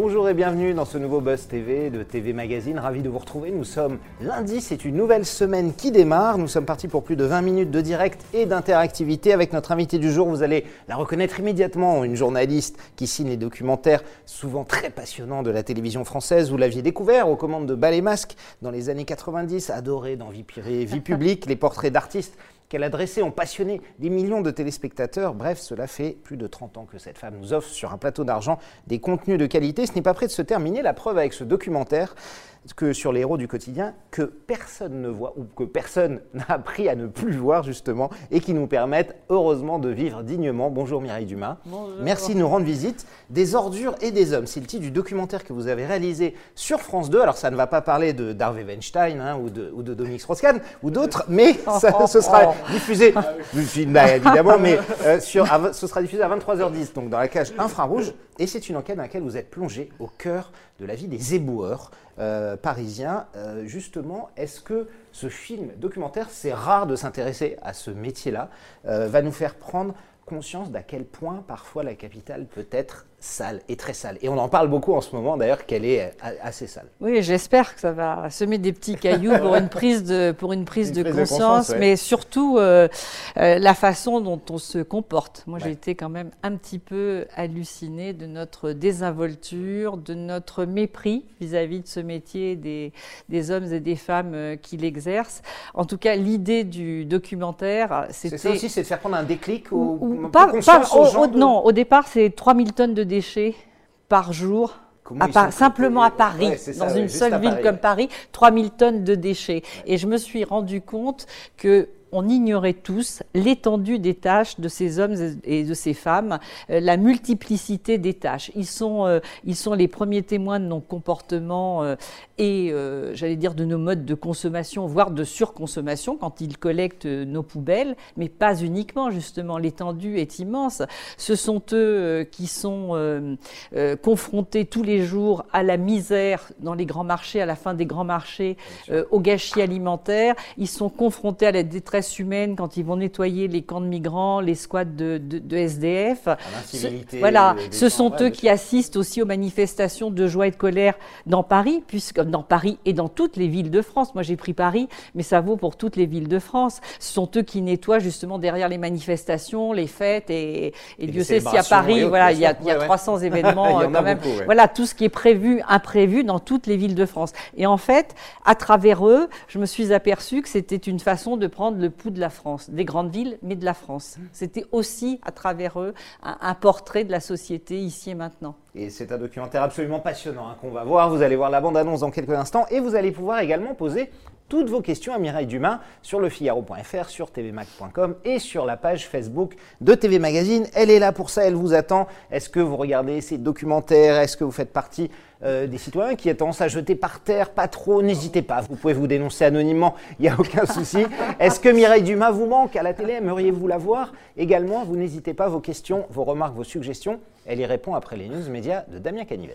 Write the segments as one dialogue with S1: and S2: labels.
S1: Bonjour et bienvenue dans ce nouveau Buzz TV de TV Magazine. Ravi de vous retrouver. Nous sommes lundi, c'est une nouvelle semaine qui démarre. Nous sommes partis pour plus de 20 minutes de direct et d'interactivité avec notre invité du jour. Vous allez la reconnaître immédiatement, une journaliste qui signe les documentaires souvent très passionnants de la télévision française. Vous l'aviez découvert aux commandes de Ballet Masque dans les années 90, adoré dans Vie Vie publique, les portraits d'artistes qu'elle a ont passionné des millions de téléspectateurs. Bref, cela fait plus de 30 ans que cette femme nous offre sur un plateau d'argent des contenus de qualité. Ce n'est pas prêt de se terminer. La preuve avec ce documentaire que sur les héros du quotidien que personne ne voit ou que personne n'a appris à ne plus voir justement et qui nous permettent heureusement de vivre dignement. Bonjour Mireille Dumas. Merci de nous rendre visite. Des ordures et des hommes, c'est le titre du documentaire que vous avez réalisé sur France 2. Alors ça ne va pas parler de d'Harvey Weinstein hein, ou, de, ou de Dominique Strauss-Kahn ou d'autres, mais ça, ce sera diffusé, bah, évidemment, mais euh, sur, ce sera diffusé à 23h10, donc dans la cage infrarouge. Et c'est une enquête dans laquelle vous êtes plongé au cœur de la vie des éboueurs euh, parisiens. Euh, justement, est-ce que ce film documentaire, c'est rare de s'intéresser à ce métier-là, va nous faire prendre conscience d'à quel point parfois la capitale peut être sale et très sale. Et on en parle beaucoup en ce moment d'ailleurs qu'elle est euh, assez sale.
S2: Oui, j'espère que ça va semer des petits cailloux pour une prise de, pour une prise, de, conscience, mais surtout euh, euh, la façon dont on se comporte. Moi, j'ai été quand même un petit peu hallucinée de notre désinvolture, de notre mépris vis-à-vis de ce métier des, des hommes et des femmes qui l'exercent. En tout cas, l'idée du documentaire, c'était...
S1: C'est ça aussi, c'est de faire prendre un déclic ou,
S2: ou pas, pas Non, au départ, c'est 3000 tonnes de déchets par jour simplement à Paris, dans une seule ville comme Paris, 3000 tonnes de déchets. Et je me suis rendu compte que on ignorait tous l'étendue des tâches de ces hommes et de ces femmes, euh, la multiplicité des tâches. Ils sont, euh, ils sont les premiers témoins de nos comportements euh, et, j'allais dire, de nos modes de consommation, voire de surconsommation quand ils collectent nos poubelles, mais pas uniquement, justement. L'étendue est immense. Ce sont eux qui sont confrontés tous les jours à la misère dans les grands marchés, à la fin des grands marchés, au gâchis alimentaire. Ils sont confrontés à la détresse humaine quand ils vont nettoyer les camps de migrants, les squats de, de, SDF. voilà, ce sont eux qui assistent aussi aux manifestations de joie et de colère dans Paris, puisque dans Paris et dans toutes les villes de France. Moi, j'ai pris Paris, mais ça vaut pour toutes les villes de France. Ce sont eux qui nettoient justement derrière les manifestations, les fêtes, et, Dieu sait si à Paris, voilà, il y a, il y a 300 événements quand même. Voilà, tout ce qui est prévu, imprévu dans toutes les villes de France. Et en fait, à travers eux, je me suis aperçu que c'était une façon de prendre le pouls de la France, des grandes villes, mais de la France. C'était aussi, à travers eux, un, portrait de la société ici et maintenant.
S1: Et c'est un documentaire absolument passionnant hein, qu'on va voir. Vous allez voir la bande-annonce dans quelques instants et vous allez pouvoir également poser toutes vos questions à Mireille Dumas sur lefigaro.fr, sur tvmac.com et sur la page Facebook de TV Magazine. Elle est là pour ça, elle vous attend. Est-ce que vous regardez ces documentaires? Est-ce que vous faites partie euh, des citoyens qui ont tendance à jeter par terre? Pas trop, n'hésitez pas. Vous pouvez vous dénoncer anonymement, il n'y a aucun souci. Est-ce que Mireille Dumas vous manque à la télé? Aimeriez-vous la voir? Également, vous n'hésitez pas, vos questions, vos remarques, vos suggestions. Elle y répond après les news médias de Damien Canives.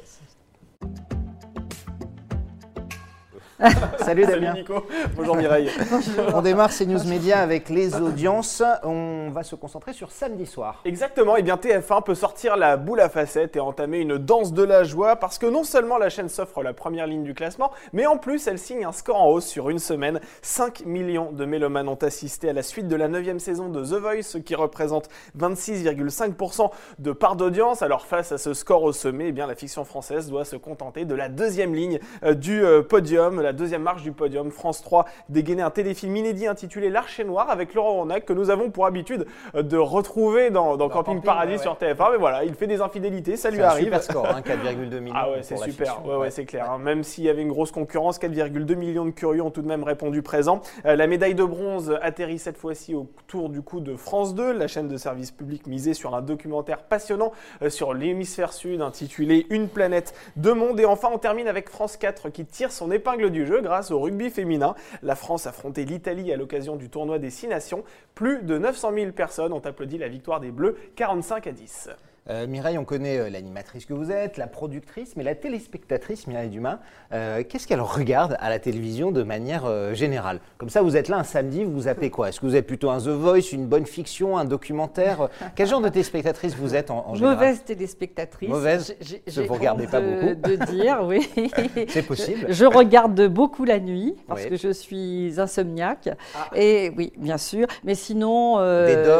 S1: Salut Damien.
S3: Nico. Bonjour Mireille.
S1: On démarre ces news médias avec les audiences. On va se concentrer sur samedi soir.
S3: Exactement. Et eh bien TF1 peut sortir la boule à facettes et entamer une danse de la joie parce que non seulement la chaîne s'offre la première ligne du classement, mais en plus elle signe un score en hausse sur une semaine. 5 millions de mélomanes ont assisté à la suite de la 9 saison de The Voice, ce qui représente 26,5% de part d'audience. Alors face à ce score au sommet, eh bien la fiction française doit se contenter de la deuxième ligne euh, du euh, podium, la deuxième marche du podium. France 3 dégainé un téléfilm inédit intitulé L'Archer Noir avec Laurent Ronac que nous avons pour habitude de retrouver dans, Camping, Paradis sur TF1. Mais voilà, il fait des infidélités, ça lui arrive.
S1: Super score, 4,2 hein, millions.
S3: Ah ouais, c'est super. Ouais, ouais, c'est clair. Hein. Même s'il y avait une grosse concurrence, 4,2 millions de curieux ont tout de même répondu présent. Euh, la médaille de bronze atterrit cette fois-ci autour du coup de France 2, la chaîne de service public misée sur un documentaire passionnant euh, sur l'hémisphère sud intitulé Une planète de monde. Et enfin, on termine avec France 4 qui tire son épingle du jeu grâce au rugby féminin. La France affrontait l'Italie à l'occasion du tournoi des Six Nations. Plus de 900 000 personnes ont applaudi la victoire des Bleus, 45 à 10.
S1: Euh, Mireille, on connaît euh, l'animatrice que vous êtes, la productrice, mais la téléspectatrice Mireille Dumas, euh, qu'est-ce qu'elle regarde à la télévision de manière générale? Comme ça, vous êtes là un samedi, vous vous appelez quoi? Est-ce que vous êtes plutôt un The Voice, une bonne fiction, un documentaire? Quel genre de téléspectatrice vous êtes en, général?
S2: Mauvaise téléspectatrice.
S1: Mauvaise? Vous ne regardez pas beaucoup
S2: de dire, oui.
S1: C'est possible.
S2: Je, regarde beaucoup la nuit parce que je suis insomniaque. Ah. Et oui, bien sûr. Mais sinon,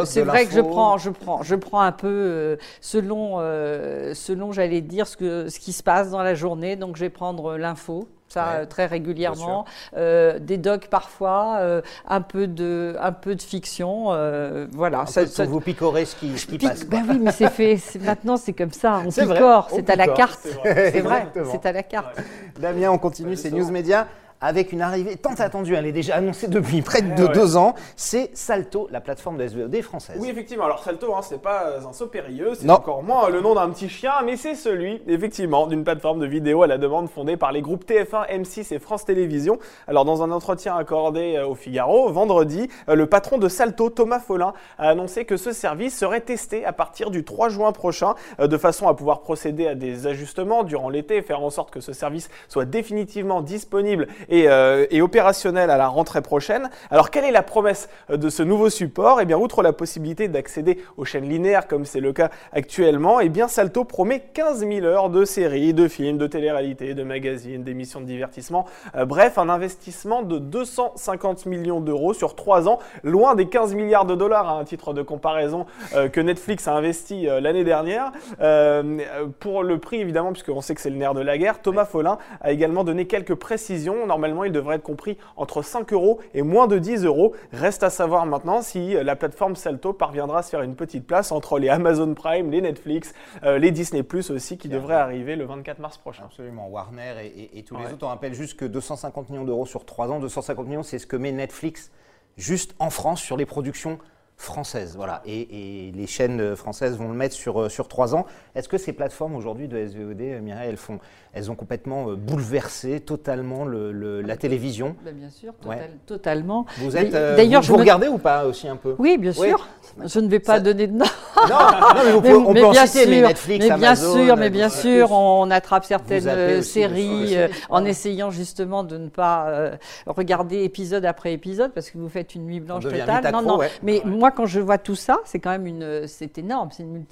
S2: c'est vrai que je prends, je, prends, je prends un peu selon, euh, selon j'allais dire, ce, que, ce qui se passe dans la journée. Donc, je vais prendre l'info, ça euh, très régulièrement, euh, des docs parfois, un peu de un peu de fiction, voilà.
S1: Ça, ça, vous picorez ce qui, ce qui passe.
S2: Ben oui, mais c'est fait. Maintenant, c'est comme ça. On picore, c'est à la carte. C'est vrai, c'est à la carte.
S1: Damien, on continue. C'est News Media avec une arrivée tant attendue, elle est déjà annoncée depuis près de deux ans, c'est Salto, la plateforme de SVOD française.
S3: Oui, effectivement. Alors Salto, hein, c'est pas un saut périlleux, c'est encore moins le nom d'un petit chien, mais c'est celui, effectivement, d'une plateforme de vidéo à la demande fondée par les groupes TF1, M6 et France Télévisions. Alors dans un entretien accordé euh, au Figaro, vendredi, euh, le patron de Salto, Thomas Follin, a annoncé que ce service serait testé à partir du 3 juin prochain, euh, de façon à pouvoir procéder à des ajustements durant l'été et faire en sorte que ce service soit définitivement disponible euh, et, opérationnel à la rentrée prochaine. Alors quelle est la promesse euh, de ce nouveau support? Eh bien, outre la possibilité d'accéder aux chaînes linéaires comme c'est le cas actuellement, eh bien Salto promet 15 000 heures de séries, de films, de télé-réalité, de magazines, d'émissions de divertissement. Euh, bref, un investissement de 250 millions d'euros sur 3 ans, loin des 15 milliards de dollars à un titre de comparaison que Netflix a investi l'année dernière. pour le prix évidemment, puisqu'on sait que c'est le nerf de la guerre, Thomas Follin a également donné quelques précisions. Il devrait être compris entre 5 euros et moins de 10 euros. Reste à savoir maintenant si la plateforme Salto parviendra à se faire une petite place entre les Amazon Prime, les Netflix, euh, les Disney Plus aussi qui devraient arriver le 24 mars prochain.
S1: Absolument, Warner et, tous les autres. On rappelle juste que 250 millions d'euros sur 3 ans, 250 millions, c'est ce que met Netflix juste en France sur les productions françaises. Voilà. Et, les chaînes françaises vont le mettre sur, euh, sur 3 ans. Est-ce que ces plateformes aujourd'hui de SVOD, euh, Mireille, elles font elles ont complètement euh, bouleversé totalement le, la télévision.
S2: Bah, bien sûr, totalement.
S1: Vous êtes, euh, d'ailleurs, vous, regardez ou pas aussi un peu?
S2: Oui, bien sûr. Je ne vais pas donner de nom.
S1: Non, mais vous pouvez, on peut bien sûr, mais Netflix,
S2: mais bien sûr, mais bien sûr, on attrape certaines euh, séries en essayant justement de ne pas regarder épisode après épisode parce que vous faites une nuit blanche totale. non, non. Mais moi, quand je vois tout ça, c'est quand même une, c'est énorme, c'est une,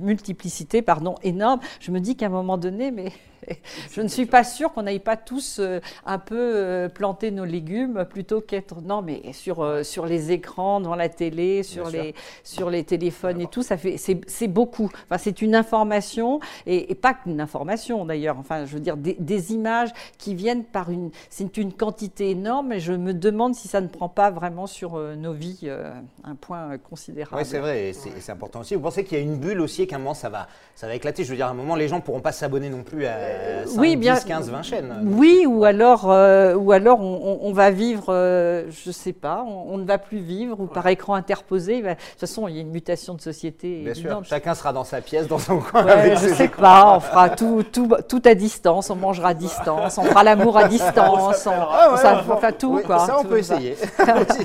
S2: multiplicité, pardon, énorme. Je me dis qu'à un moment donné, mais je ne suis pas sûre qu'on n'aille pas tous euh, un peu euh, planter nos légumes plutôt qu'être non mais sur euh, sur les écrans devant la télé sur les sur les téléphones et tout ça fait c'est beaucoup enfin c'est une information et, pas qu'une information d'ailleurs enfin je veux dire des, images qui viennent par une c'est une quantité énorme et je me demande si ça ne prend pas vraiment sur nos vies un point considérable.
S1: Oui c'est vrai et c'est important aussi. Vous pensez qu'il y a une bulle aussi et qu'à un moment ça va ça va éclater? Je veux dire à un moment les gens pourront pas s'abonner non plus à 5, oui, bien, 10, 15, 20 chaînes.
S2: Oui, ou alors, euh, ou alors on, va vivre, euh, je ne sais pas, on, ne va plus vivre, ou par écran interposé. de toute façon, il y a une mutation de société.
S1: Bien sûr, chacun sera dans sa pièce, dans son coin.
S2: je ne sais pas, on fera tout, tout, tout, à distance, on mangera à distance, on fera l'amour à distance, on, ah ça, enfin tout. quoi,
S1: ça, on peut essayer.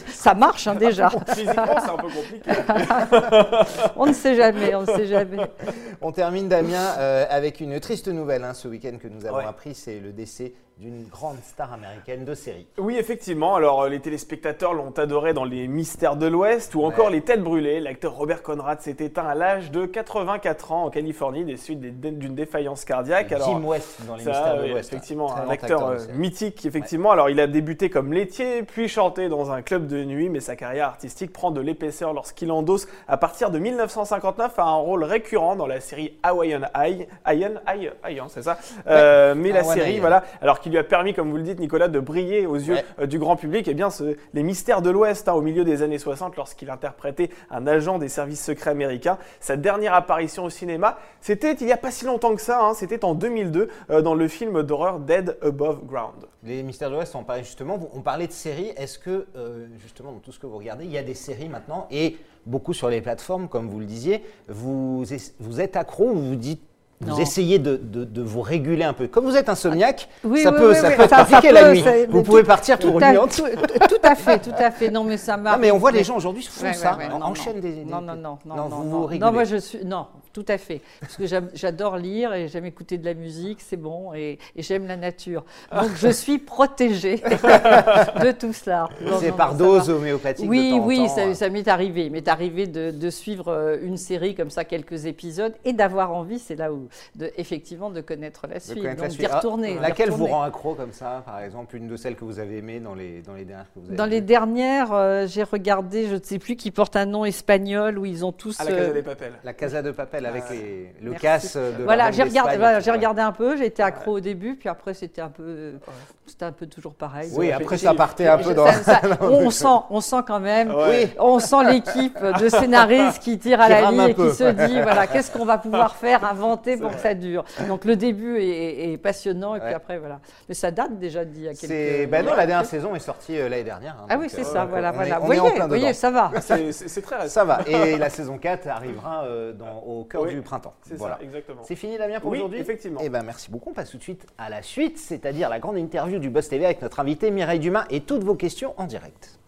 S2: ça marche hein, déjà.
S3: Physiquement, c'est un peu compliqué.
S2: on ne sait jamais, on ne sait jamais.
S1: On termine, Damien, euh, avec une triste nouvelle hein, ce week-end que nous avons appris, c'est le décès d'une grande star américaine de série.
S3: Oui, effectivement. Alors, euh, les téléspectateurs l'ont adoré dans Les Mystères de l'Ouest ou encore Les Têtes Brûlées. L'acteur Robert Conrad s'est éteint à l'âge de 84 ans en Californie des suites d'une défaillance cardiaque.
S1: Alors, Jim West dans Les Mystères de l'Ouest.
S3: Effectivement, un acteur, euh, mythique, effectivement. Alors, il a débuté comme laitier, puis chanté dans un club de nuit, mais sa carrière artistique prend de l'épaisseur lorsqu'il endosse, à partir de 1959, un rôle récurrent dans la série Hawaiian Eye. Hawaiian Eye, c'est ça? Euh, mais la série, voilà, alors qu'il lui a permis, comme vous le dites, Nicolas, de briller aux yeux euh, du grand public, eh bien les mystères de l'Ouest hein, au milieu des années 60, lorsqu'il interprétait un agent des services secrets américains. Sa dernière apparition au cinéma, c'était il n'y a pas si longtemps que ça, hein, c'était en 2002 euh, dans le film d'horreur Dead Above Ground.
S1: Les mystères de l'Ouest, on parlait justement, on parlait de séries. Est-ce que, euh, justement, dans tout ce que vous regardez, il y a des séries maintenant? Et beaucoup sur les plateformes, comme vous le disiez, vous, vous êtes accro ou vous dites vous essayez de, de, vous réguler un peu. Comme vous êtes insomniaque, ça, peut, ça peut être compliqué la nuit. Vous pouvez partir pour une nuit
S2: tout, tout, à fait, tout à fait. Non, mais ça marche.
S1: mais on voit les gens aujourd'hui font ça, on enchaîne des,
S2: Non, non, non, non, non, vous vous non, moi je suis, non, tout à fait. Parce que j'adore lire et j'aime écouter de la musique, c'est bon, et, j'aime la nature. Donc je suis protégée de tout cela.
S1: C'est par dose homéopathique
S2: Oui, oui, temps, ça, ça m'est arrivé. Il m'est arrivé de, de, suivre euh, une série comme ça, quelques épisodes, et d'avoir envie, c'est là où, de, effectivement, de connaître la suite. donc d'y retourner.
S1: Ah, laquelle vous rend accro comme ça, par exemple, une de celles que vous avez aimées dans les, dans les dernières que vous avez
S2: Dans les dernières, euh, j'ai regardé, je ne sais plus, qui porte un nom espagnol, où ils ont tous.
S3: À la Casa euh, de Papel.
S1: La Casa de Papel, avec ah. les le casse de
S2: Voilà, j'ai regardé, voilà, j'ai regardé un peu, j'ai été accro au début, puis après c'était un peu, c'était un peu toujours pareil.
S1: Oui, après ça partait un peu dans.
S2: on sent, on sent quand même, on sent l'équipe de scénaristes qui tire à la ligne et qui se dit, voilà, qu'est-ce qu'on va pouvoir faire, inventer pour que ça dure. Donc le début est, passionnant et puis après voilà. Mais ça date déjà d'il y a quelques.
S1: Ben non, la dernière saison est sortie euh, l'année dernière.
S2: Hein, ah oui, c'est euh, ça, voilà, voilà. Vous voyez, voyez, ça va.
S3: C'est très.
S1: Ça va. Et la saison 4 arrivera euh, au cœur du printemps.
S3: C'est voilà. ça, exactement.
S1: C'est fini Damien pour aujourd'hui?
S3: effectivement.
S1: Eh ben merci beaucoup. On passe tout de suite à la suite, c'est-à-dire la grande interview du Boss TV avec notre invité Mireille Dumas et toutes vos questions en direct.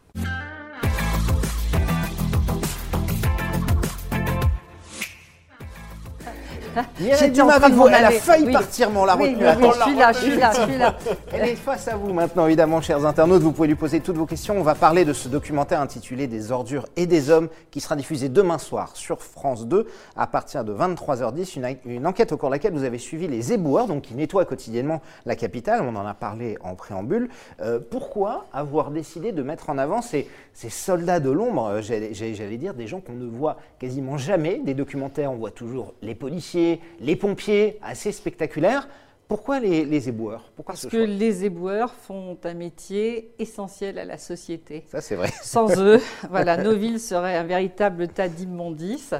S1: Mireille Dumas avec vous, elle a failli partir, mais on l'a retenue.
S2: Oui, je suis là, je suis là, je suis là.
S1: Elle est face à vous maintenant, évidemment, chers internautes. Vous pouvez lui poser toutes vos questions. On va parler de ce documentaire intitulé Des ordures et des hommes qui sera diffusé demain soir sur France 2 à partir de 23h10. Une, enquête au cours de laquelle vous avez suivi les éboueurs, donc qui nettoient quotidiennement la capitale. On en a parlé en préambule. Euh, pourquoi avoir décidé de mettre en avant ces, ces soldats de l'ombre? Euh, J'allais dire des gens qu'on ne voit quasiment jamais. Des documentaires, on voit toujours les policiers les pompiers, assez spectaculaires. Pourquoi les, éboueurs? Pourquoi
S2: Parce que les éboueurs font un métier essentiel à la société.
S1: Ça, c'est vrai.
S2: Sans eux, voilà, nos villes seraient un véritable tas d'immondices.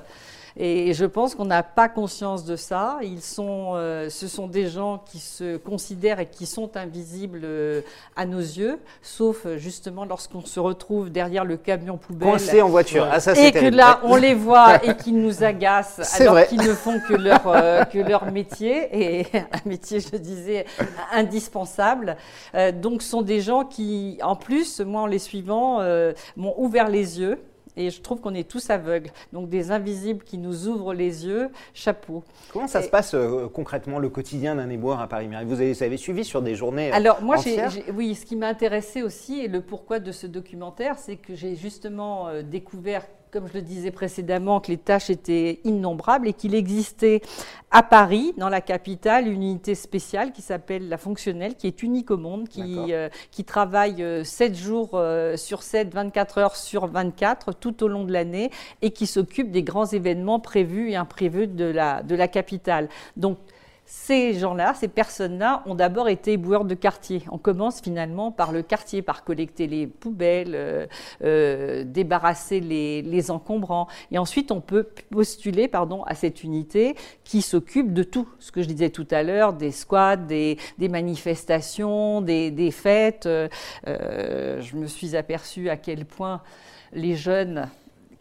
S2: Et je pense qu'on n'a pas conscience de ça. Ils sont, euh, ce sont des gens qui se considèrent et qui sont invisibles euh, à nos yeux, sauf euh, justement lorsqu'on se retrouve derrière le camion poubelle.
S1: Coincé en voiture. Ah, ça,
S2: et que là, on les voit et qu'ils nous agacent alors qu'ils ne font que leur, que leur métier, et un métier, je disais, indispensable. donc, ce sont des gens qui, en plus, moi, en les suivant, m'ont ouvert les yeux et je trouve qu'on est tous aveugles. Donc des invisibles qui nous ouvrent les yeux, chapeau.
S1: Comment ça se passe euh, concrètement le quotidien d'un éboueur à Paris Vous avez, vous avez suivi sur des journées
S2: euh, Alors moi, oui, ce qui m'a intéressé aussi et le pourquoi de ce documentaire, c'est que j'ai justement euh, découvert comme je le disais précédemment, que les tâches étaient innombrables et qu'il existait à Paris, dans la capitale, une unité spéciale qui s'appelle la fonctionnelle, qui est unique au monde, qui, euh, qui travaille 7 euh, jours euh, sur 7, 24 heures sur 24 tout au long de l'année et qui s'occupe des grands événements prévus et imprévus de la, de la capitale. Donc, ces gens-là, ces personnes-là, ont d'abord été éboueurs de quartier. On commence finalement par le quartier, par collecter les poubelles, euh, euh, débarrasser les, encombrants. Et ensuite, on peut postuler pardon, à cette unité qui s'occupe de tout. Ce que je disais tout à l'heure, des squats, des, manifestations, des, fêtes. Euh, je me suis aperçue à quel point les jeunes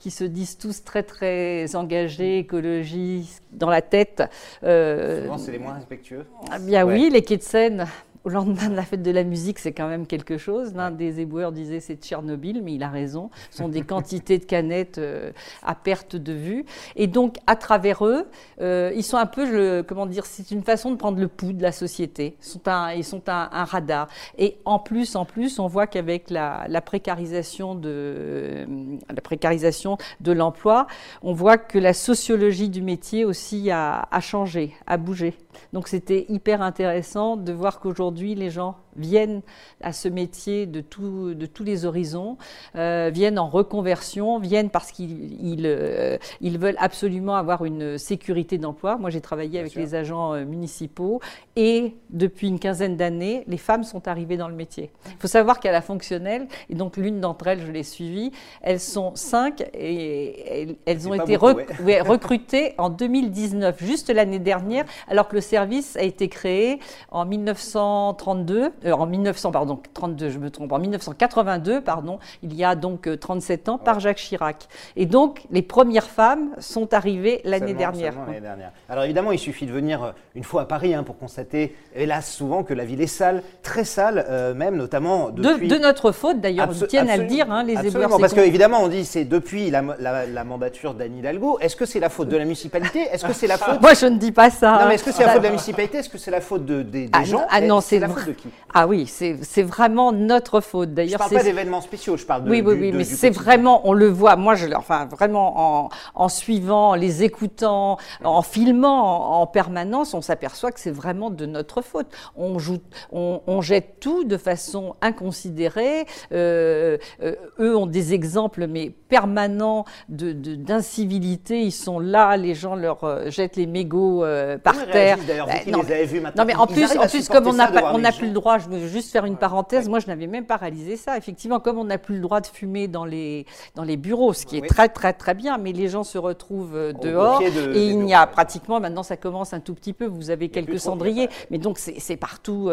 S2: qui se disent tous très très engagés, écologistes, dans la tête.
S1: Euh, Souvent, c'est les moins respectueux.
S2: Ah bien oui, les quais de Seine au lendemain de la fête de la musique, c'est quand même quelque chose. L'un des éboueurs disait c'est Tchernobyl, mais il a raison. Ce sont des quantités de canettes euh, à perte de vue. Et donc, à travers eux, euh, ils sont un peu, comment dire, c'est une façon de prendre le pouls de la société. Ils sont un, ils sont un, radar. Et en plus, en plus, on voit qu'avec la, précarisation de la précarisation de l'emploi, on voit que la sociologie du métier aussi a, a changé, a bougé. Donc c'était hyper intéressant de voir qu'aujourd'hui les gens viennent à ce métier de, de tous les horizons, euh, viennent en reconversion, viennent parce qu'ils euh, ils, veulent absolument avoir une sécurité d'emploi. Moi, j'ai travaillé avec les agents euh, municipaux et depuis une quinzaine d'années, les femmes sont arrivées dans le métier. Il faut savoir qu'à la fonctionnelle, et donc l'une d'entre elles, je l'ai suivie, elles sont cinq et elles, ont été recrutées en 2019, juste l'année dernière, alors que le service a été créé en 1932 en 1900, pardon, 32, je me trompe, en 1982, pardon, il y a donc 37 ans, par Jacques Chirac. Et donc, les premières femmes sont arrivées l'année dernière.
S1: dernière. Alors évidemment, il suffit de venir une fois à Paris hein, pour constater, hélas, souvent que la ville est sale, très sale, même notamment
S2: depuis... De, notre faute d'ailleurs, ils tiennent à le dire, hein, les éboueurs.
S1: Parce qu'évidemment, on dit c'est depuis la, la, mandature d'Anne Hidalgo. Est-ce que c'est la faute de la municipalité? Est-ce que c'est la faute
S2: Moi, je ne dis pas ça.
S1: Non, mais est-ce que c'est la faute de la municipalité? Est-ce que c'est la faute de, des,
S2: ah,
S1: gens?
S2: Ah non, c'est la faute de qui? Ah oui, c'est vraiment notre faute. D'ailleurs,
S1: je parle pas d'événements spéciaux, je parle de.
S2: Oui, oui, oui, mais c'est vraiment, on le voit. Moi, je, enfin, vraiment, en, en suivant, les écoutant, en filmant en, permanence, on s'aperçoit que c'est vraiment de notre faute. On, joue, on, jette tout de façon inconsidérée. Euh, euh, eux ont des exemples, mais permanents d'incivilité. De, Ils sont là, les gens leur euh, jettent les mégots par terre.
S1: non, les vu
S2: non, mais en plus, en plus comme on n'a on plus le droit, je veux juste faire une parenthèse. Moi, je n'avais même pas réalisé ça. Effectivement, comme on n'a plus le droit de fumer dans les dans les bureaux, ce qui est très très très bien, mais les gens se retrouvent dehors et il n'y a pratiquement maintenant ça commence un tout petit peu. Vous avez quelques cendriers, mais donc c'est partout.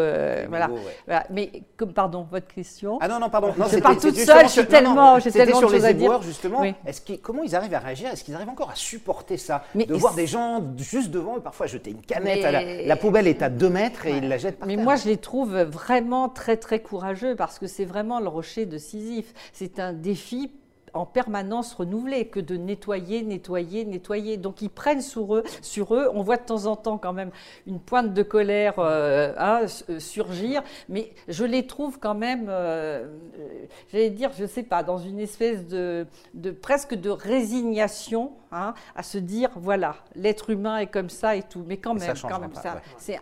S2: voilà. Mais comme pardon, votre question?
S1: Ah non non pardon.
S2: je pars toute seule. Je suis tellement, j'ai tellement
S1: sur
S2: les
S1: éboueurs justement. Est-ce comment ils arrivent à réagir? Est-ce qu'ils arrivent encore à supporter ça? De voir des gens juste devant et parfois jeter une canette. À la, poubelle est à 2 mètres et ils la jettent par
S2: Mais moi je les trouve vraiment très très courageux parce que c'est vraiment le rocher de Sisyphe. C'est un défi en permanence renouvelé que de nettoyer, nettoyer, nettoyer. Donc ils prennent sur eux, sur eux. On voit de temps en temps quand même une pointe de colère euh, hein, euh, surgir, mais je les trouve quand même, euh, j'allais dire, je sais pas, dans une espèce de, de presque de résignation hein, à se dire voilà, l'être humain est comme ça et tout. Mais quand même, quand même, ça,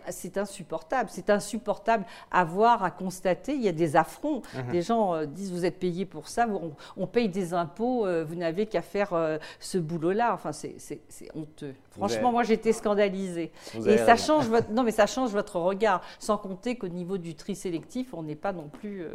S2: c'est insupportable. C'est insupportable à voir, à constater. Il y a des affronts. Mhm. Des gens disent vous êtes payé pour ça, on, on paye des impôts, euh, vous n'avez qu'à faire euh, ce boulot-là. Enfin, c'est honteux. Franchement, moi, j'étais scandalisée. Et ça change votre, non, mais ça change votre regard. Sans compter qu'au niveau du tri sélectif, on n'est pas non plus.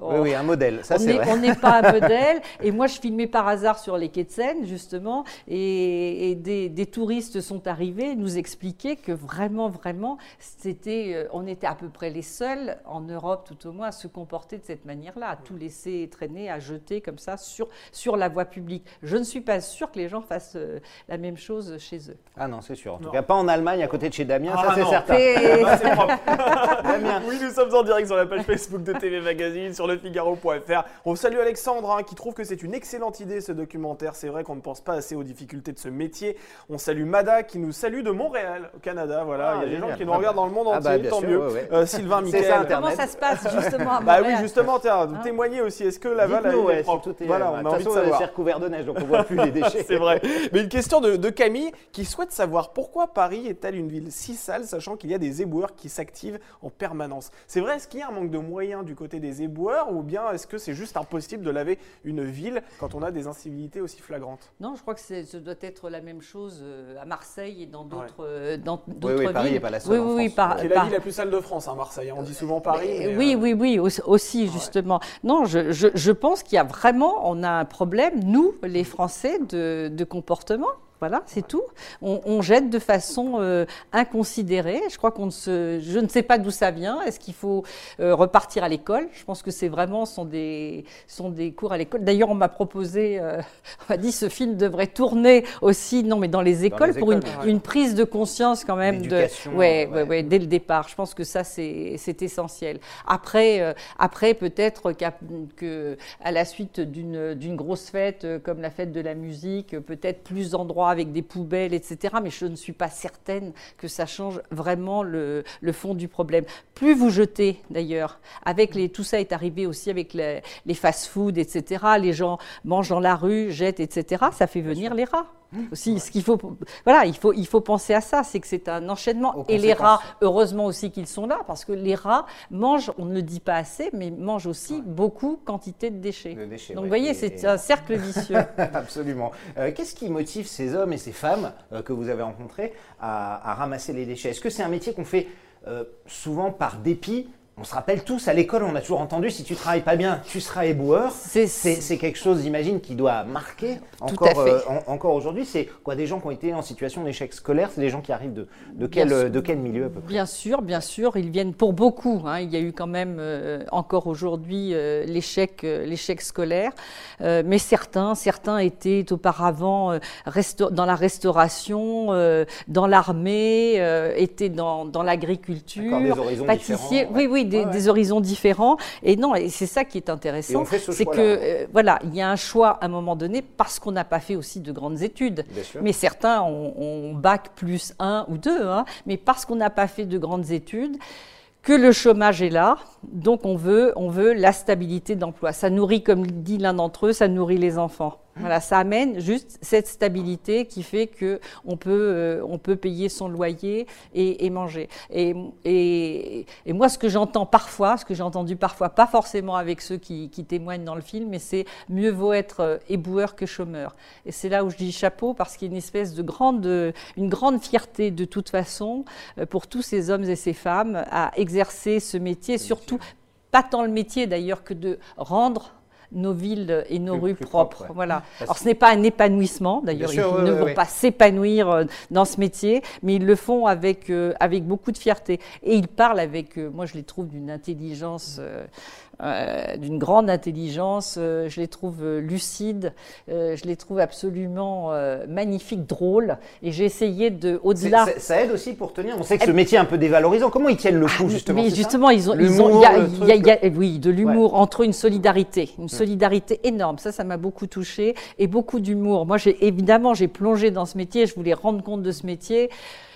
S1: Oui, oui, un modèle, ça
S2: c'est
S1: vrai.
S2: On n'est pas un modèle. Et moi, je filmais par hasard sur les quais de Seine, justement, et, des, touristes sont arrivés nous expliquer que vraiment, vraiment, c'était, euh, on était à peu près les seuls en Europe, tout au moins, à se comporter de cette manière-là, à tout laisser traîner, à jeter comme ça sur, sur la voie publique. Je ne suis pas sûre que les gens fassent euh, la même chose chez eux.
S1: Ah non, c'est sûr. En tout cas, pas en Allemagne, à côté de chez Damien, ça ah c'est certain.
S3: Damien. Oui, nous sommes en direct sur la page Facebook de TV Magazine, sur lefigaro.fr. On salue Alexandre hein, qui trouve que c'est une excellente idée ce documentaire. C'est vrai qu'on ne pense pas assez aux difficultés de ce métier. On salue Mada qui nous salue de Montréal, au Canada. Voilà, ah, il y a des gens qui nous regardent dans le monde ah, bah, entier, tant mieux. Euh, Sylvain Michael.
S2: Comment ça se passe justement à
S3: Bah oui, justement, tiens, hein témoignez aussi. Est-ce que Laval
S1: est propre Voilà, on a envie de savoir. C'est recouvert de neige, donc on voit plus les déchets.
S3: c'est vrai. Mais une question de, de Camille qui souhaite savoir pourquoi Paris est-elle une ville si sale, sachant qu'il y a des éboueurs qui s'activent en permanence. C'est vrai, est-ce qu'il y a un manque de moyens du côté des éboueurs, ou bien est-ce que c'est juste impossible de laver une ville quand on a des incivilités aussi flagrantes?
S2: Non, je crois que ce doit être la même chose euh, à Marseille et dans d'autres euh, dans oui, oui,
S1: Paris
S2: n'est
S1: pas la seule.
S3: Oui, oui, c'est la ville la plus sale de France, hein, Marseille. On dit souvent Paris.
S2: oui, euh, oui, oui, aussi, justement. Non, je, je, je pense qu'il y a vraiment, on a un problème, nous, les Français, de, de comportement. Voilà, c'est tout. On, jette de façon euh, inconsidérée. Je crois qu'on ne se, je ne sais pas d'où ça vient. Est-ce qu'il faut euh, repartir à l'école? Je pense que c'est vraiment sont des sont des cours à l'école. D'ailleurs, on m'a proposé, euh, on m'a dit ce film devrait tourner aussi, non, mais dans les écoles pour une, une, prise de conscience quand même de, ouais, ouais, ouais, dès le départ. Je pense que ça c'est c'est essentiel. Après, après peut-être qu'à que à la suite d'une d'une grosse fête comme la fête de la musique, peut-être plus d'endroits avec des poubelles, etc. Mais je ne suis pas certaine que ça change vraiment le, fond du problème. Plus vous jetez, d'ailleurs, avec les, tout ça est arrivé aussi avec les, les fast-foods, etc. Les gens mangent dans la rue, jettent, etc. Ça fait venir les rats aussi. Ce qu'il faut, voilà, il faut, il faut penser à ça, c'est que c'est un enchaînement. et les rats, heureusement aussi qu'ils sont là, parce que les rats mangent, on ne le dit pas assez, mais mangent aussi beaucoup quantité de déchets. Donc vous voyez, c'est un cercle vicieux.
S1: Absolument. Euh, qu'est-ce qui motive ces hommes et ces femmes euh, que vous avez rencontrés à, ramasser les déchets. Est-ce que c'est un métier qu'on fait euh, souvent par dépit on se rappelle tous à l'école, on a toujours entendu si tu travailles pas bien, tu seras éboueur. C'est quelque chose, j'imagine, qui doit marquer encore, euh, encore aujourd'hui. C'est quoi des gens qui ont été en situation d'échec scolaire C'est des gens qui arrivent de, de, quel, de quel milieu à peu
S2: près? Bien sûr, bien sûr. Ils viennent pour beaucoup. Hein. il y a eu quand même euh, encore aujourd'hui euh, l'échec l'échec scolaire. mais certains, certains étaient auparavant dans la restauration, dans l'armée, étaient dans, dans l'agriculture, pâtissiers. Oui, oui, des, horizons différents. Et non, et c'est ça qui est intéressant, c'est que euh, voilà, il y a un choix à un moment donné parce qu'on n'a pas fait aussi de grandes études. Mais certains ont, bac plus un ou deux, hein. mais parce qu'on n'a pas fait de grandes études que le chômage est là, donc on veut, on veut la stabilité d'emploi. Ça nourrit, comme dit l'un d'entre eux, ça nourrit les enfants. Voilà, ça amène juste cette stabilité qui fait que on peut, euh, on peut payer son loyer et, manger. Et, et, et, moi, ce que j'entends parfois, ce que j'ai entendu parfois, pas forcément avec ceux qui, qui témoignent dans le film, mais c'est mieux vaut être euh, éboueur que chômeur. Et c'est là où je dis chapeau parce qu'il y a une espèce de grande, une grande fierté de toute façon euh, pour tous ces hommes et ces femmes à exercer ce métier, surtout pas tant le métier d'ailleurs que de rendre nos villes et nos rues propres. Voilà. Alors ce n'est pas un épanouissement, d'ailleurs, ils ne vont pas s'épanouir euh, dans ce métier, mais ils le font avec, euh, avec beaucoup de fierté. Et ils parlent avec, euh, moi je les trouve d'une intelligence euh, d'une grande intelligence. Euh, je les trouve euh, lucides, je les trouve absolument magnifiques, drôles. Et j'ai essayé de, au-delà.
S1: Ça, aide aussi pour tenir. On sait que ce métier est un peu dévalorisant. Comment ils tiennent le coup ah, justement
S2: Mais justement, ils ont, ils ont, il y a, oui, de l'humour entre une solidarité, une solidarité énorme. Ça, ça m'a beaucoup touché et beaucoup d'humour. Moi, j'ai évidemment, j'ai plongé dans ce métier. Je voulais rendre compte de ce métier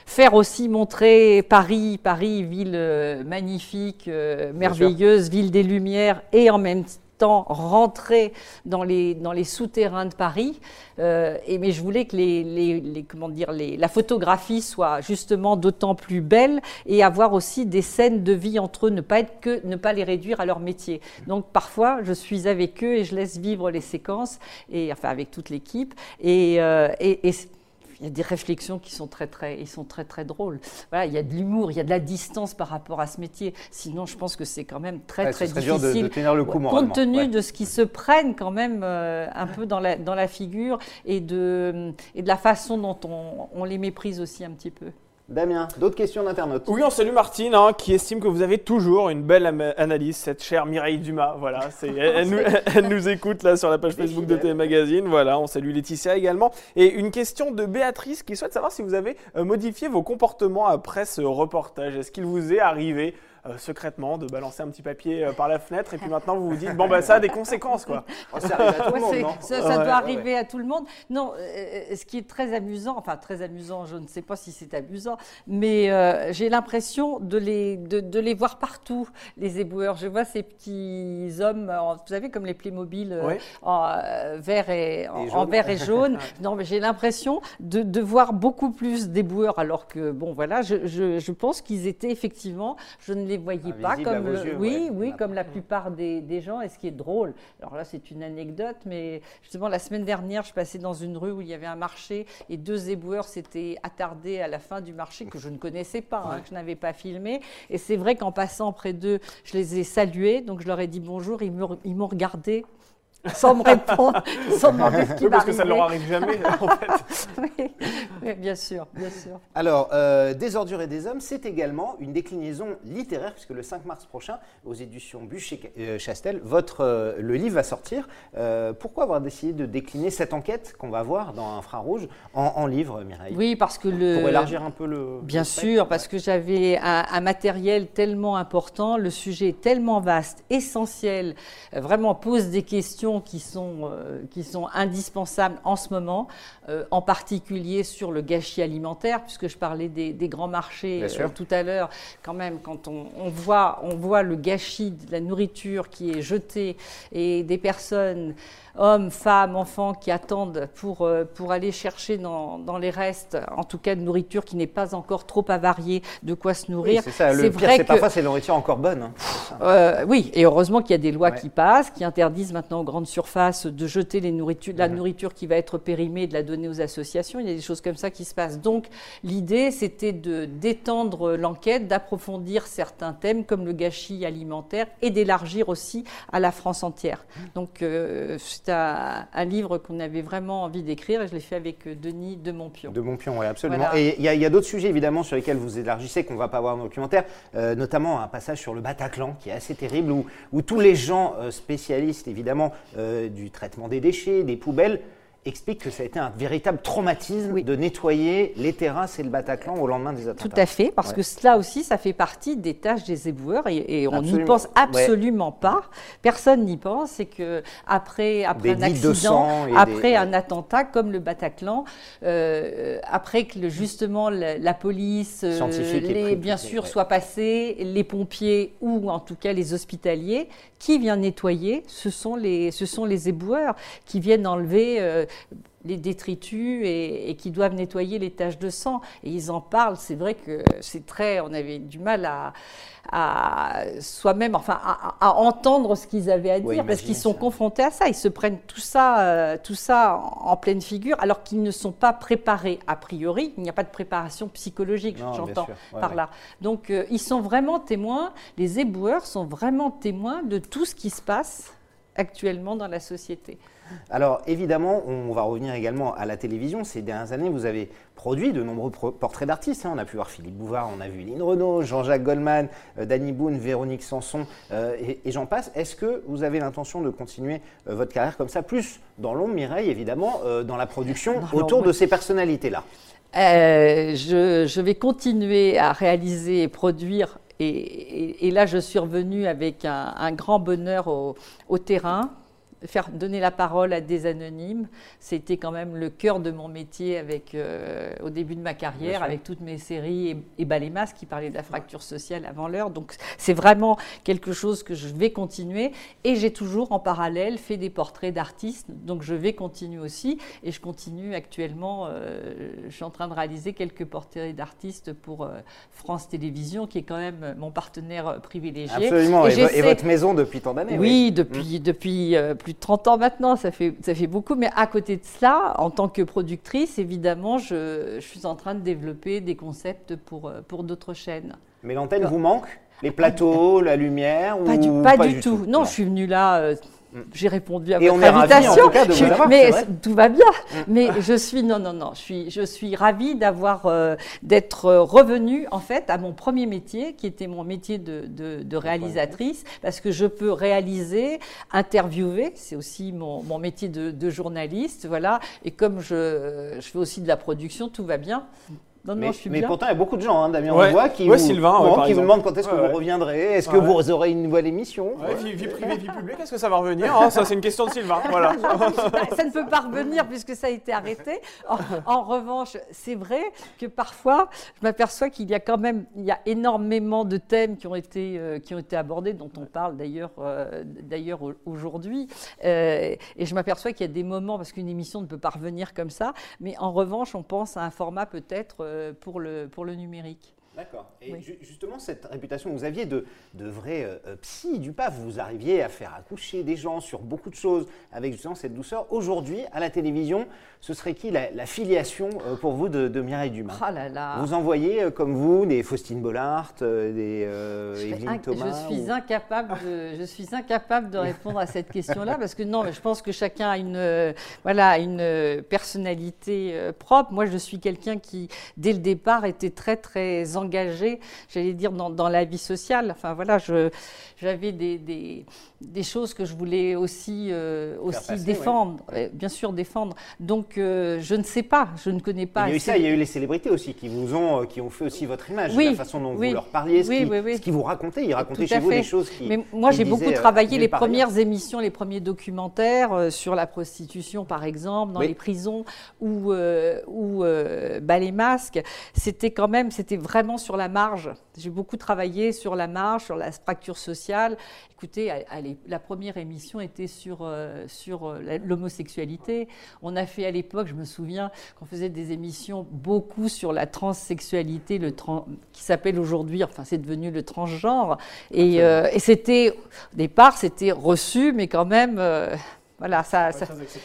S2: faire aussi montrer Paris, Paris, ville euh, magnifique, euh, merveilleuse, ville des Lumières, et en même temps rentrer dans les, dans les souterrains de Paris. Euh, et, mais je voulais que les, les, comment dire, les, la photographie soit justement d'autant plus belle et avoir aussi des scènes de vie entre eux, ne pas, être que, ne pas les réduire à leur métier. Donc parfois, je suis avec eux et je laisse vivre les séquences, et, enfin avec toute l'équipe. Et, et, et il y a des réflexions qui sont très très, ils sont très très drôles. Voilà, il y a de l'humour, il y a de la distance par rapport à ce métier. Sinon, je pense que c'est quand même très très difficile.
S1: de, tenir le coup
S2: Compte tenu de ce qui se prennent quand même euh, un peu dans la, dans la figure et de, et de la façon dont on, on les méprise aussi un petit peu.
S1: Damien, d'autres questions d'internautes?
S3: Oui, on salue Martine, hein, qui estime que vous avez toujours une belle analyse, cette chère Mireille Dumas. Voilà, elle, nous, elle, nous, écoute là sur la page Facebook de TV Magazine. Voilà, on salue Laetitia également. Et une question de Béatrice qui souhaite savoir si vous avez euh, modifié vos comportements après ce reportage. Est-ce qu'il vous est arrivé euh, secrètement de balancer un petit papier euh, par la fenêtre et puis maintenant vous vous dites bon ben ça a des conséquences quoi.
S2: Oh, ça arrive à tout le monde, non ça, doit arriver à tout le monde. Non, euh, ce qui est très amusant, enfin très amusant, je ne sais pas si c'est amusant, mais j'ai l'impression de les, de, les voir partout, les éboueurs. Je vois ces petits hommes, vous savez, comme les Playmobil en, vert et, en, vert et jaune. non, mais j'ai l'impression de, de, voir beaucoup plus d'éboueurs alors que, bon voilà, je, je, je pense qu'ils étaient effectivement, je ne les voyez pas comme, oui, oui, comme la plupart des, gens. Et ce qui est drôle, alors là c'est une anecdote, mais justement la semaine dernière, je passais dans une rue où il y avait un marché et deux éboueurs s'étaient attardés à la fin du marché que je ne connaissais pas, hein, que je n'avais pas filmé. Et c'est vrai qu'en passant près d'eux, je les ai salués, donc je leur ai dit bonjour, ils m'ont regardé sans me répondre, sans demander ce qui
S3: Parce que ça ne leur arrive jamais, en fait.
S2: oui, bien sûr, bien sûr.
S1: Alors, euh, Des ordures et des hommes, c'est également une déclinaison littéraire, puisque le 5 mars prochain, aux éditions Bûcher-Chastel, euh, votre, euh, le livre va sortir. pourquoi avoir décidé de décliner cette enquête qu'on va voir dans Infrarouge en, en livre, Mireille?
S2: Oui, parce que le...
S1: Pour élargir un peu le...
S2: Bien sûr, parce que j'avais un, un, matériel tellement important, le sujet tellement vaste, essentiel, vraiment pose des questions qui sont, euh, qui sont indispensables en ce moment, euh, en particulier sur le gâchis alimentaire, puisque je parlais des, grands marchés euh, tout à l'heure. Quand même, quand on, on, voit, on voit le gâchis de la nourriture qui est jetée et des personnes hommes, femmes, enfants qui attendent pour, euh, pour aller chercher dans, dans, les restes, en tout cas de nourriture qui n'est pas encore trop avariée, de quoi se nourrir.
S1: c'est ça, le pire, c'est parfois c'est la nourriture encore bonne. Hein.
S2: Euh, oui, et heureusement qu'il y a des lois qui passent, qui interdisent maintenant aux grandes grande surface, de jeter les nourritures, la nourriture qui va être périmée, de la donner aux associations. Il y a des choses comme ça qui se passent. Donc l'idée, c'était de d'étendre l'enquête, d'approfondir certains thèmes comme le gâchis alimentaire et d'élargir aussi à la France entière. Donc euh, c'est un, livre qu'on avait vraiment envie d'écrire et je l'ai fait avec euh, Denis de Montpion.
S1: De Montpion, oui, absolument. Et il y a, d'autres sujets évidemment sur lesquels vous élargissez qu'on ne va pas voir dans le documentaire, euh, notamment un passage sur le Bataclan qui est assez terrible où, où tous les gens spécialistes évidemment du traitement des déchets, des poubelles, explique que ça a été un véritable traumatisme de nettoyer les terrasses et le Bataclan au lendemain des attentats.
S2: Tout à fait, parce que cela aussi, ça fait partie des tâches des éboueurs et, on n'y pense absolument pas. Personne n'y pense. C'est que après, après un accident, après un attentat comme le Bataclan, euh, après que justement la, police, euh, les, bien sûr, soit passée, les pompiers ou en tout cas les hospitaliers, qui vient nettoyer Ce sont les, ce sont les éboueurs qui viennent enlever. Euh, les détritus et, qui doivent nettoyer les taches de sang. Et ils en parlent. C'est vrai que c'est très. On avait du mal à, à soi-même, enfin, à, entendre ce qu'ils avaient à dire parce qu'ils sont confrontés à ça. Ils se prennent tout ça, euh, tout ça en, pleine figure, alors qu'ils ne sont pas préparés a priori. Il n'y a pas de préparation psychologique, j'entends par là. Donc, euh, ils sont vraiment témoins. Les éboueurs sont vraiment témoins de tout ce qui se passe actuellement dans la société.
S1: Alors évidemment, on va revenir également à la télévision. Ces dernières années, vous avez produit de nombreux portraits d'artistes. Hein. On a pu voir Philippe Bouvard, on a vu Lynn Renault, Jean-Jacques Goldman, euh, Danny Boone, Véronique Sanson euh, et, j'en passe. Est-ce que vous avez l'intention de continuer euh, votre carrière comme ça, plus dans l'ombre, Mireille, évidemment, dans la production autour de ces personnalités-là?
S2: Je, vais continuer à réaliser et produire et, là, je suis revenue avec un, grand bonheur au terrain faire donner la parole à des anonymes, c'était quand même le cœur de mon métier avec, euh, au début de ma carrière, avec toutes mes séries et, et Balémas qui parlaient de la fracture sociale avant l'heure. Donc c'est vraiment quelque chose que je vais continuer et j'ai toujours en parallèle fait des portraits d'artistes, donc je vais continuer aussi et je continue actuellement, euh, je suis en train de réaliser quelques portraits d'artistes pour euh, France Télévisions qui est quand même mon partenaire privilégié.
S1: Absolument, et, votre maison depuis tant d'années.
S2: Oui, depuis, mmh. depuis plus 30 ans maintenant, ça fait, ça fait beaucoup. Mais à côté de cela, en tant que productrice, évidemment, je, suis en train de développer des concepts pour, euh, pour d'autres chaînes.
S1: Mais l'antenne vous manque? Les plateaux, la lumière
S2: Pas, du, pas, du, tout. Non, je suis venue là. Euh, j'ai répondu à votre invitation. mais tout va bien. Mm. Mais je suis non non non, je suis je suis ravie d'avoir euh, d'être revenue en fait à mon premier métier qui était mon métier de, de, réalisatrice parce que je peux réaliser, interviewer, c'est aussi mon, mon métier de, de, journaliste, voilà. Et comme je, je fais aussi de la production, tout va bien
S1: mais, pourtant, il y a beaucoup de gens, hein, Damien ouais. qui, vous, Sylvain, qui vous demandent quand est-ce que vous reviendrez, est-ce que vous aurez une nouvelle émission
S3: vie, vie, privée, vie publique, est-ce que ça va revenir hein, Ça, c'est une question de Sylvain. Voilà.
S2: ça ne peut pas revenir puisque ça a été arrêté. En, revanche, c'est vrai que parfois, je m'aperçois qu'il y a quand même il y a énormément de thèmes qui ont été, euh, qui ont été abordés, dont on parle d'ailleurs euh, d'ailleurs aujourd'hui. Euh, et je m'aperçois qu'il y a des moments, parce qu'une émission ne peut pas revenir comme ça, mais en revanche, on pense à un format peut-être euh, pour le, pour le numérique.
S1: D'accord. Et justement, cette réputation que vous aviez de, de vrai euh, euh, psy du PAF, vous arriviez à faire accoucher des gens sur beaucoup de choses avec justement cette douceur. Aujourd'hui, à la télévision, ce serait qui la, filiation euh, pour vous de, Mireille Dumas?
S2: Oh là là.
S1: Vous envoyez, comme vous, des Faustine Bollard, des Evelyne Thomas
S2: je suis, incapable de, je suis incapable de répondre à cette question-là parce que non, mais je pense que chacun a une, voilà, une personnalité propre. Moi, je suis quelqu'un qui, dès le départ, était très, très engagée, j'allais dire, dans, dans, la vie sociale. Enfin voilà, j'avais des, des, des, choses que je voulais aussi, euh, aussi défendre, euh, bien sûr défendre. Donc euh, je ne sais pas, je ne connais pas.
S1: Il y a eu ça, il y a eu les célébrités aussi qui vous ont, qui ont fait aussi votre image, la façon dont vous leur parliez, ce qu'ils qui vous racontaient. Ils racontaient chez vous des choses qui.
S2: Mais moi j'ai beaucoup travaillé les premières émissions, les premiers documentaires sur la prostitution par exemple, dans les prisons ou, ou bas les masques. C'était quand même, c'était vraiment sur la marge. J'ai beaucoup travaillé sur la marge, sur la fracture sociale. Écoutez, la première émission était sur, euh, sur euh, l'homosexualité. On a fait à l'époque, je me souviens, qu'on faisait des émissions beaucoup sur la transsexualité, le qui s'appelle aujourd'hui, enfin c'est devenu le transgenre. Et, euh, et c'était, au départ, c'était reçu, mais quand même Voilà, ça,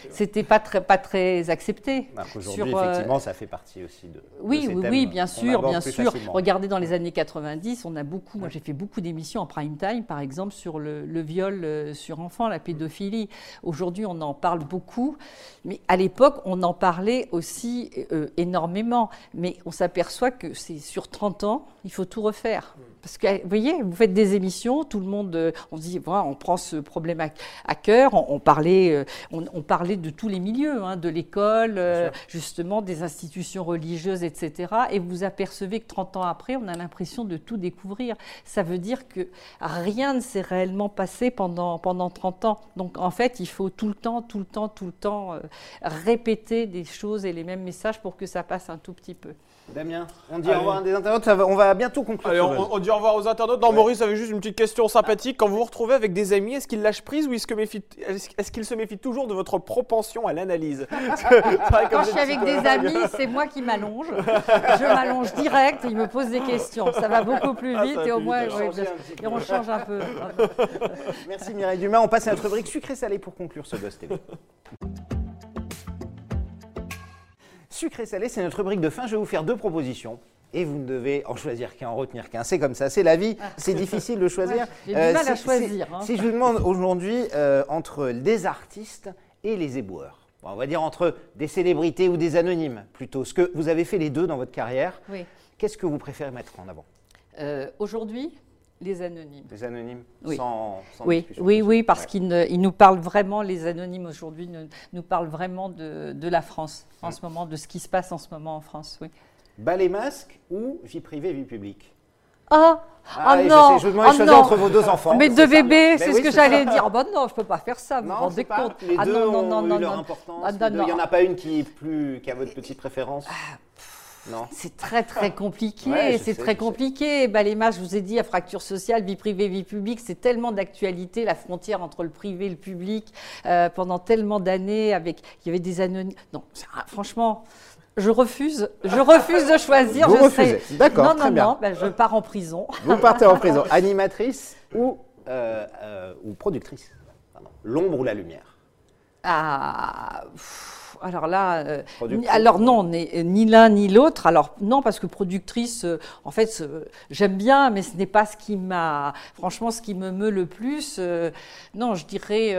S2: c'était pas très, pas très accepté.
S1: Aujourd'hui, effectivement, ça fait partie aussi de.
S2: Oui, oui, oui, bien sûr, bien sûr. Regardez dans les années 90, on a beaucoup. Moi, j'ai fait beaucoup d'émissions en prime time, par exemple, sur le, viol sur enfants, la pédophilie. Aujourd'hui, on en parle beaucoup, mais à l'époque, on en parlait aussi énormément. Mais on s'aperçoit que c'est sur 30 ans, il faut tout refaire. Parce que, vous voyez, vous faites des émissions, tout le monde, euh, on dit, voilà, on prend ce problème à, cœur. On, parlait, euh, on, parlait de tous les milieux, hein, de l'école, euh, justement, des institutions religieuses, etc. Et vous apercevez que 30 ans après, on a l'impression de tout découvrir. Ça veut dire que rien ne s'est réellement passé pendant, pendant 30 ans. Donc, en fait, il faut tout le temps, tout le temps, tout le temps répéter des choses et les mêmes messages pour que ça passe un tout petit peu.
S1: Damien, on dit au revoir à des internautes, on va bientôt conclure.
S3: Allez, on, dit au revoir aux internautes. Non, Maurice avait juste une petite question sympathique. Quand vous vous retrouvez avec des amis, est-ce qu'ils lâchent prise ou est-ce qu'ils se méfient toujours de votre propension à l'analyse
S2: Quand je suis avec des amis, c'est moi qui m'allonge. Je m'allonge direct, ils me posent des questions. Ça va beaucoup plus ah, vite et au moins, et on change un peu.
S1: Merci Mireille Dumas. On passe à notre rubrique sucré-salé pour conclure ce Buzz TV. Sucré salé, c'est notre rubrique de fin. Je vais vous faire deux propositions. Et vous ne devez en choisir qu'un, en retenir qu'un. C'est comme ça, c'est la vie, ah. c'est difficile de choisir.
S2: J'ai du mal à euh, choisir.
S1: Hein. Si je vous demande aujourd'hui euh, entre des artistes et les éboueurs, on va dire entre des célébrités ou des anonymes plutôt, ce que vous avez fait les deux dans votre carrière, qu'est-ce que vous préférez mettre en avant?
S2: Euh, Aujourd'hui, les anonymes.
S1: Les anonymes
S2: Oui, sans, oui, oui, oui, parce qu'ils nous parlent vraiment, les anonymes aujourd'hui nous, parlent vraiment de, la France en ce moment, de ce qui se passe en ce moment en France. Oui.
S1: Bas les masques ou vie privée, vie publique
S2: ah, ah, non,
S1: je, vous demande de oh choisir entre vos deux enfants.
S2: Mais deux bébés, c'est ce que j'allais dire. Oh, bah non, je ne peux pas faire ça, vous vous rendez compte
S1: Les ah, non, non, non, non, leur importance. Ah, il n'y en a pas une qui est plus, qui a votre petite préférence ah,
S2: c'est très très compliqué, c'est très compliqué. Bah, les je vous ai dit, à fracture sociale, vie privée, vie publique, c'est tellement d'actualité, la frontière entre le privé et le public, euh, pendant tellement d'années, avec il y avait des anonymes. Non, franchement, je refuse, je refuse de choisir.
S1: Vous refusez, d'accord,
S2: Non, non,
S1: non,
S2: bah, je pars en prison.
S1: Vous partez en prison, animatrice ou, euh, euh, ou productrice? L'ombre ou la lumière?
S2: Ah alors là, euh, alors non, ni l'un ni l'autre. Alors non, parce que productrice, euh, en fait, j'aime bien, mais ce n'est pas ce qui m'a, franchement, ce qui me meut le plus. Euh, non, je dirais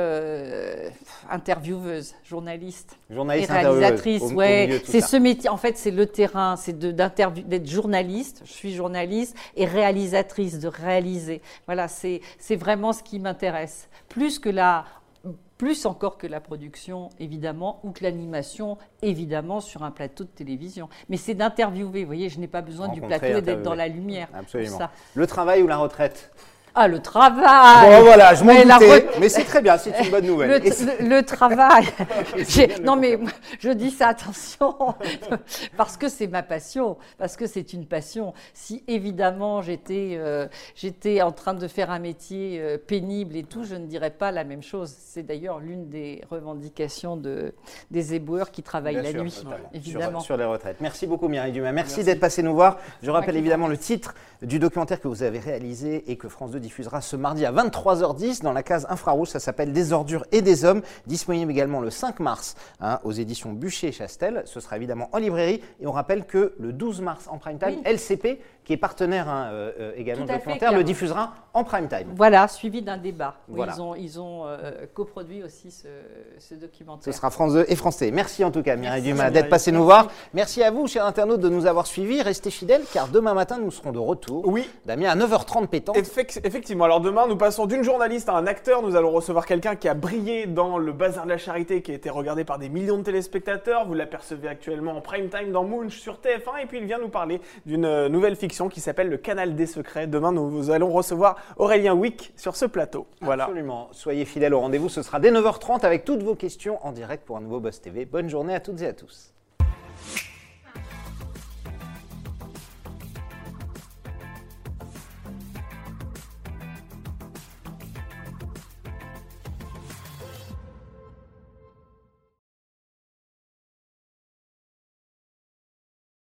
S2: intervieweuse, journaliste,
S1: journaliste
S2: et réalisatrice. ouais, c'est ce métier. En fait, c'est le terrain, c'est d'être journaliste. Je suis journaliste et réalisatrice, de réaliser. Voilà, c'est vraiment ce qui m'intéresse, plus que la plus encore que la production, évidemment, ou que l'animation, évidemment, sur un plateau de télévision. Mais c'est d'interviewer, vous voyez, je n'ai pas besoin du plateau et d'être dans la lumière.
S1: Absolument. Le travail ou la retraite?
S2: Ah, le travail
S1: Bon, voilà, je m'en doutais, mais c'est très bien, c'est une bonne nouvelle.
S2: Le, travail Non, mais je dis ça, attention, parce que c'est ma passion, parce que c'est une passion. Si, évidemment, j'étais euh, j'étais en train de faire un métier euh, pénible et tout, je ne dirais pas la même chose. C'est d'ailleurs l'une des revendications de, des éboueurs qui travaillent la nuit, évidemment.
S1: Sur, les retraites. Merci beaucoup, Mireille Dumas. Merci, d'être passé nous voir. Je rappelle évidemment le titre du documentaire que vous avez réalisé et que France 2 diffusera ce mardi à 23h10 dans la case infrarouge. Ça s'appelle Des ordures et des hommes. Disponible également le 5 mars hein, aux éditions Bûcher-Chastel. Ce sera évidemment en librairie. Et on rappelle que le 12 mars en prime time, LCP, qui est partenaire hein, euh, euh, également de documentaire, le diffusera en prime time.
S2: Voilà, suivi d'un débat. Ils ont, ils ont euh, coproduit aussi ce, documentaire.
S1: Ce sera France 2 et France T. Merci en tout cas, Mireille Dumas, d'être passé nous voir. Merci à vous, chers internautes, de nous avoir suivis. Restez fidèles, car demain matin, nous serons de retour.
S3: Oui.
S1: Damien, à 9h30 pétant.
S3: Effectivement. Alors demain, nous passons d'une journaliste à un acteur. Nous allons recevoir quelqu'un qui a brillé dans le Bazar de la Charité, qui a été regardé par des millions de téléspectateurs. Vous l'apercevez actuellement en prime time dans Munch sur TF1. Et puis, il vient nous parler d'une nouvelle fiction qui s'appelle Le Canal des Secrets. Demain, nous allons recevoir Aurélien Wick sur ce plateau. Voilà.
S1: Absolument. Soyez fidèles au rendez-vous. Ce sera dès 9h30 avec toutes vos questions en direct pour un nouveau Buzz TV. Bonne journée à toutes et à tous.